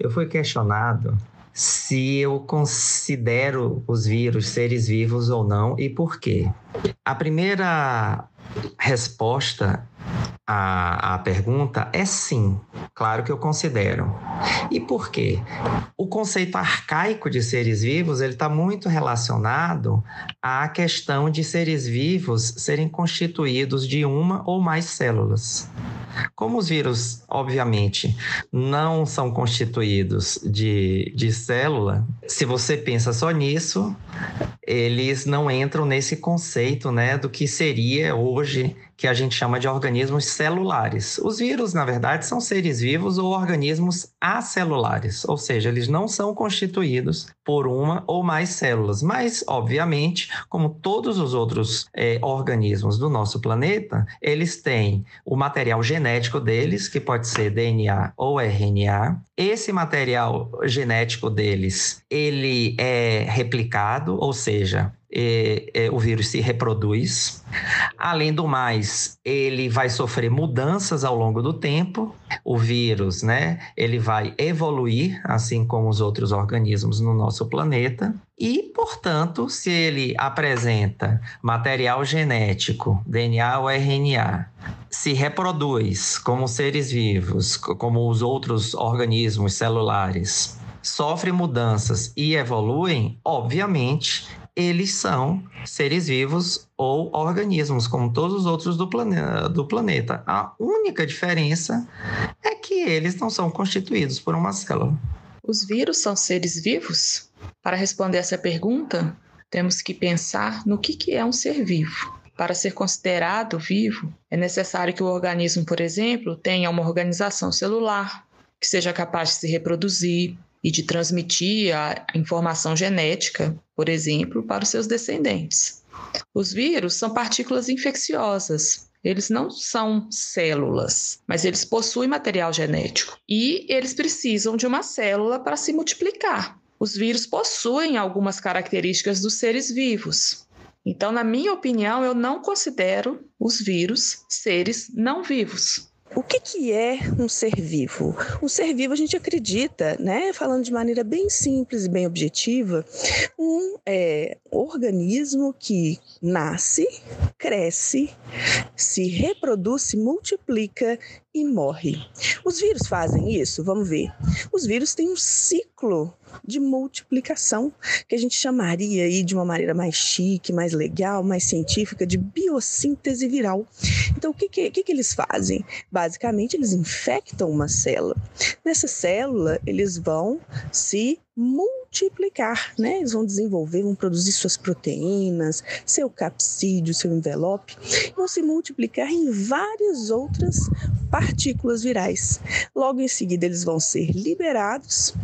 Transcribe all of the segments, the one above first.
eu fui questionado se eu considero os vírus seres vivos ou não e por quê. A primeira resposta à, à pergunta é sim, claro que eu considero. E por quê? O conceito arcaico de seres vivos ele está muito relacionado à questão de seres vivos serem constituídos de uma ou mais células. Como os vírus, obviamente, não são constituídos de, de célula, se você pensa só nisso, eles não entram nesse conceito né, do que seria hoje que a gente chama de organismos celulares. Os vírus, na verdade, são seres vivos ou organismos acelulares, ou seja, eles não são constituídos por uma ou mais células, mas, obviamente, como todos os outros é, organismos do nosso planeta, eles têm o material genético deles, que pode ser DNA ou RNA. Esse material genético deles, ele é replicado, ou seja, é, é, o vírus se reproduz. Além do mais, ele vai sofrer mudanças ao longo do tempo. O vírus, né, ele vai evoluir, assim como os outros organismos no nosso planeta. E, portanto, se ele apresenta material genético, DNA ou RNA, se reproduz como seres vivos, como os outros organismos celulares, sofre mudanças e evoluem, obviamente eles são seres vivos ou organismos, como todos os outros do, plane do planeta. A única diferença é que eles não são constituídos por uma célula. Os vírus são seres vivos? Para responder essa pergunta, temos que pensar no que, que é um ser vivo. Para ser considerado vivo, é necessário que o organismo, por exemplo, tenha uma organização celular, que seja capaz de se reproduzir, e de transmitir a informação genética, por exemplo, para os seus descendentes. Os vírus são partículas infecciosas. Eles não são células, mas eles possuem material genético e eles precisam de uma célula para se multiplicar. Os vírus possuem algumas características dos seres vivos. Então, na minha opinião, eu não considero os vírus seres não vivos. O que, que é um ser vivo? Um ser vivo a gente acredita, né, falando de maneira bem simples e bem objetiva, um é, organismo que nasce, cresce, se reproduz, se multiplica e morre. Os vírus fazem isso? Vamos ver. Os vírus têm um ciclo de multiplicação, que a gente chamaria aí de uma maneira mais chique, mais legal, mais científica, de biossíntese viral. Então, o que, que, que, que eles fazem? Basicamente, eles infectam uma célula. Nessa célula, eles vão se multiplicar, né? Eles vão desenvolver, vão produzir suas proteínas, seu capsídeo, seu envelope, vão se multiplicar em várias outras partículas virais. Logo em seguida, eles vão ser liberados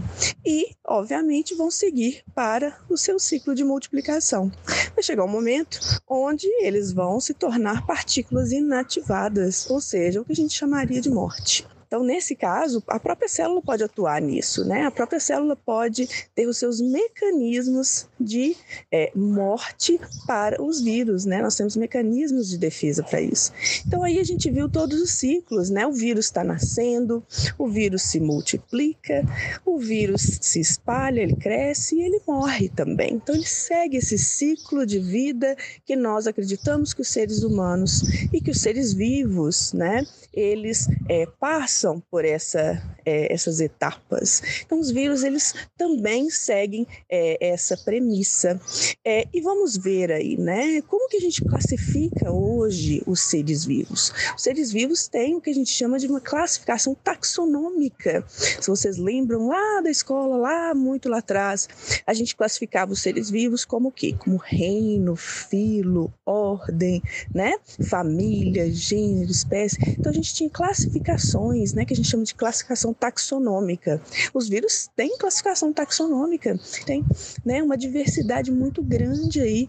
e, obviamente, vão seguir para o seu ciclo de multiplicação. Vai chegar um momento onde eles vão se tornar partículas inativadas, ou seja, o que a gente chamaria de morte. Então, nesse caso, a própria célula pode atuar nisso, né? A própria célula pode ter os seus mecanismos de é, morte para os vírus, né? Nós temos mecanismos de defesa para isso. Então, aí a gente viu todos os ciclos, né? O vírus está nascendo, o vírus se multiplica, o vírus se espalha, ele cresce e ele morre também. Então, ele segue esse ciclo de vida que nós acreditamos que os seres humanos e que os seres vivos, né? Eles é, passam passam por essa, é, essas etapas. Então, os vírus eles também seguem é, essa premissa. É, e vamos ver aí, né? Como que a gente classifica hoje os seres vivos? Os seres vivos têm o que a gente chama de uma classificação taxonômica. Se vocês lembram lá da escola, lá muito lá atrás, a gente classificava os seres vivos como o quê? Como reino, filo, ordem, né? Família, gênero, espécie. Então a gente tinha classificações né, que a gente chama de classificação taxonômica. Os vírus têm classificação taxonômica, tem né, uma diversidade muito grande aí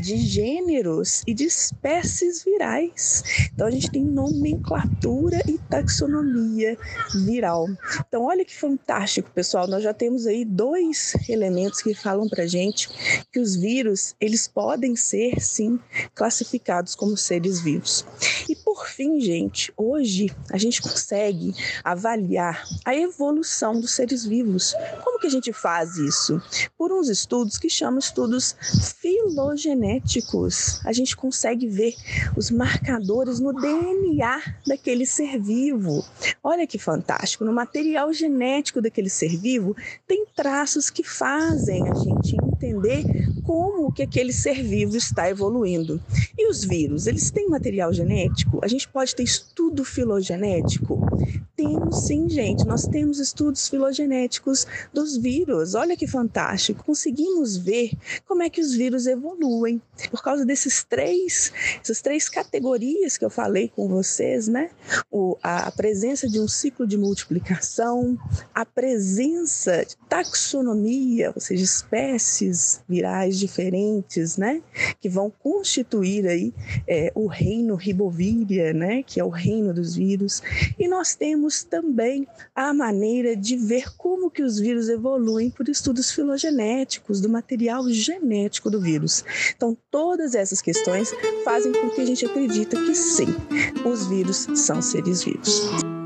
de gêneros e de espécies virais. Então a gente tem nomenclatura e taxonomia viral. Então olha que fantástico, pessoal. Nós já temos aí dois elementos que falam para gente que os vírus eles podem ser sim classificados como seres vivos. E por fim, gente, hoje a gente consegue avaliar a evolução dos seres vivos. Como que a gente faz isso? Por uns estudos que chamam estudos filogenéticos. A gente consegue ver os marcadores no DNA daquele ser vivo. Olha que fantástico! No material genético daquele ser vivo tem traços que fazem a gente entender como que aquele ser vivo está evoluindo. E os vírus, eles têm material genético? Gente pode ter estudo filogenético? Temos sim, gente. Nós temos estudos filogenéticos dos vírus. Olha que fantástico. Conseguimos ver como é que os vírus evoluem por causa desses três, essas três categorias que eu falei com vocês, né? O, a, a presença de um ciclo de multiplicação, a presença de taxonomia, ou seja, espécies virais diferentes, né? Que vão constituir aí é, o reino ribovíria, né? Que é o reino dos vírus. E nós temos também a maneira de ver como que os vírus evoluem por estudos filogenéticos do material genético do vírus. Então, todas essas questões fazem com que a gente acredita que sim, os vírus são seres vivos.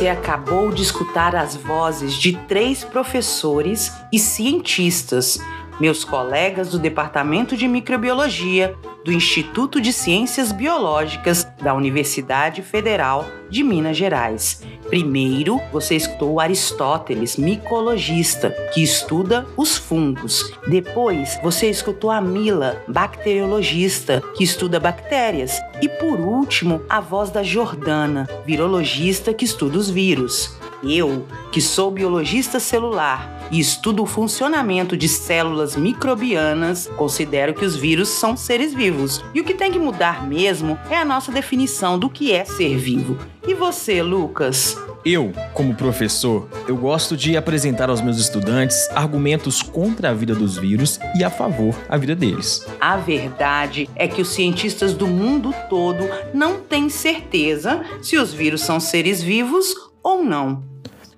Você acabou de escutar as vozes de três professores e cientistas, meus colegas do Departamento de Microbiologia do Instituto de Ciências Biológicas da Universidade Federal de Minas Gerais. Primeiro, você escutou Aristóteles, micologista, que estuda os fungos. Depois, você escutou a Mila, bacteriologista, que estuda bactérias. E por último, a voz da Jordana, virologista, que estuda os vírus. Eu, que sou biologista celular e estudo o funcionamento de células microbianas, considero que os vírus são seres vivos. E o que tem que mudar mesmo é a nossa definição do que é ser vivo. E você, Lucas? Eu, como professor, eu gosto de apresentar aos meus estudantes argumentos contra a vida dos vírus e a favor a vida deles. A verdade é que os cientistas do mundo todo não têm certeza se os vírus são seres vivos ou não.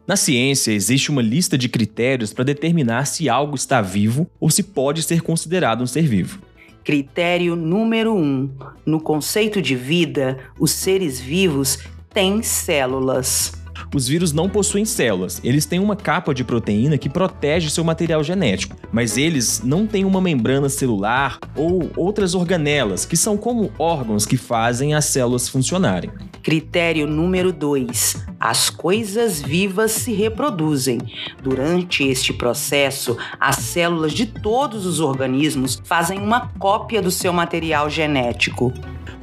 Na ciência, existe uma lista de critérios para determinar se algo está vivo ou se pode ser considerado um ser vivo. Critério número 1. Um, no conceito de vida, os seres vivos têm células. Os vírus não possuem células, eles têm uma capa de proteína que protege seu material genético, mas eles não têm uma membrana celular ou outras organelas, que são como órgãos que fazem as células funcionarem. Critério número 2. As coisas vivas se reproduzem. Durante este processo, as células de todos os organismos fazem uma cópia do seu material genético.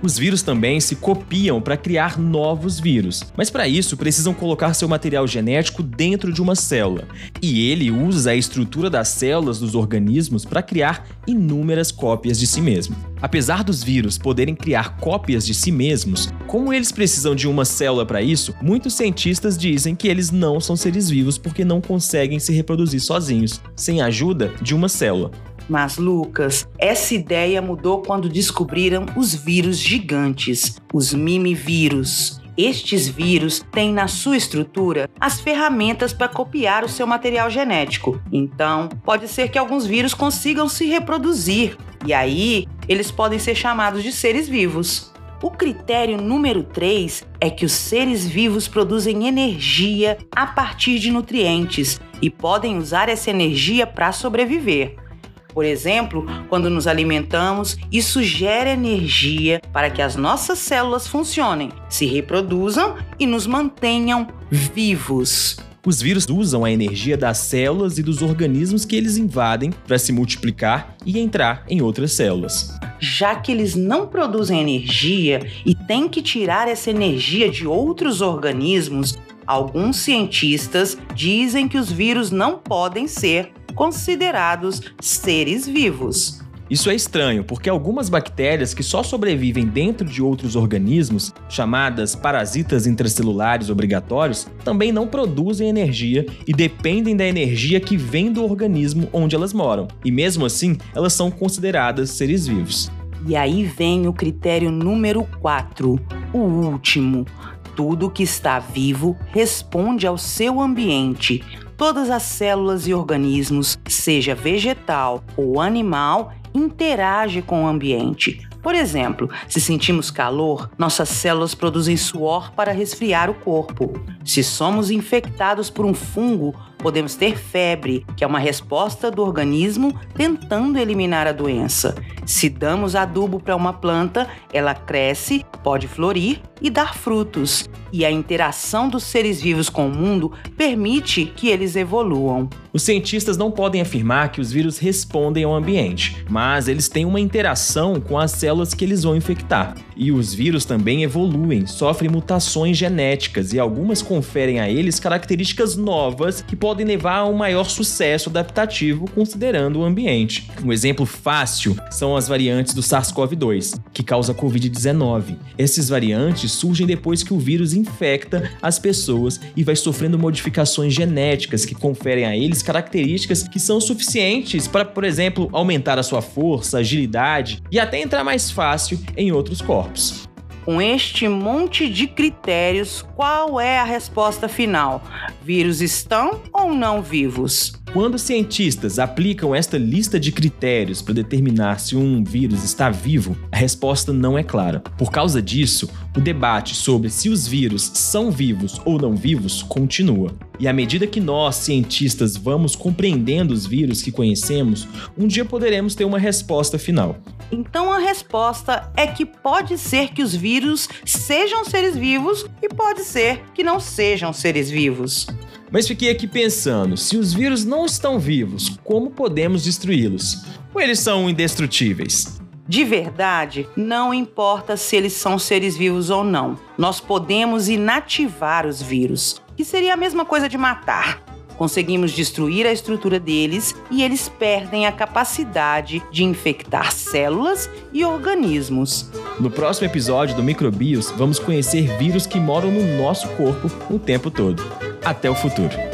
Os vírus também se copiam para criar novos vírus, mas para isso precisam colocar seu material genético dentro de uma célula. E ele usa a estrutura das células dos organismos para criar inúmeras cópias de si mesmo. Apesar dos vírus poderem criar cópias de si mesmos, como eles precisam de uma célula para isso, muitos cientistas dizem que eles não são seres vivos porque não conseguem se reproduzir sozinhos, sem a ajuda de uma célula. Mas, Lucas, essa ideia mudou quando descobriram os vírus gigantes, os mimivírus. Estes vírus têm na sua estrutura as ferramentas para copiar o seu material genético. Então, pode ser que alguns vírus consigam se reproduzir, e aí eles podem ser chamados de seres vivos. O critério número 3 é que os seres vivos produzem energia a partir de nutrientes e podem usar essa energia para sobreviver. Por exemplo, quando nos alimentamos, isso gera energia para que as nossas células funcionem, se reproduzam e nos mantenham vivos. Os vírus usam a energia das células e dos organismos que eles invadem para se multiplicar e entrar em outras células. Já que eles não produzem energia e têm que tirar essa energia de outros organismos, alguns cientistas dizem que os vírus não podem ser considerados seres vivos. Isso é estranho, porque algumas bactérias que só sobrevivem dentro de outros organismos, chamadas parasitas intracelulares obrigatórios, também não produzem energia e dependem da energia que vem do organismo onde elas moram. E mesmo assim, elas são consideradas seres vivos. E aí vem o critério número 4, o último. Tudo que está vivo responde ao seu ambiente. Todas as células e organismos, seja vegetal ou animal, interagem com o ambiente. Por exemplo, se sentimos calor, nossas células produzem suor para resfriar o corpo. Se somos infectados por um fungo, podemos ter febre, que é uma resposta do organismo tentando eliminar a doença. Se damos adubo para uma planta, ela cresce, pode florir e dar frutos. E a interação dos seres vivos com o mundo permite que eles evoluam. Os cientistas não podem afirmar que os vírus respondem ao ambiente, mas eles têm uma interação com as células que eles vão infectar. E os vírus também evoluem, sofrem mutações genéticas e algumas conferem a eles características novas que podem levar a um maior sucesso adaptativo considerando o ambiente. Um exemplo fácil são as variantes do SARS-CoV-2, que causa Covid-19. Esses variantes surgem depois que o vírus infecta as pessoas e vai sofrendo modificações genéticas que conferem a eles características que são suficientes para, por exemplo, aumentar a sua força, agilidade e até entrar mais fácil em outros corpos. Com este monte de critérios, qual é a resposta final? Vírus estão ou não vivos? Quando cientistas aplicam esta lista de critérios para determinar se um vírus está vivo, a resposta não é clara. Por causa disso, o debate sobre se os vírus são vivos ou não vivos continua. E à medida que nós, cientistas, vamos compreendendo os vírus que conhecemos, um dia poderemos ter uma resposta final. Então a resposta é que pode ser que os vírus sejam seres vivos e pode ser que não sejam seres vivos. Mas fiquei aqui pensando: se os vírus não estão vivos, como podemos destruí-los? Ou eles são indestrutíveis? De verdade, não importa se eles são seres vivos ou não, nós podemos inativar os vírus, que seria a mesma coisa de matar. Conseguimos destruir a estrutura deles e eles perdem a capacidade de infectar células e organismos. No próximo episódio do Microbios, vamos conhecer vírus que moram no nosso corpo o tempo todo. Até o futuro.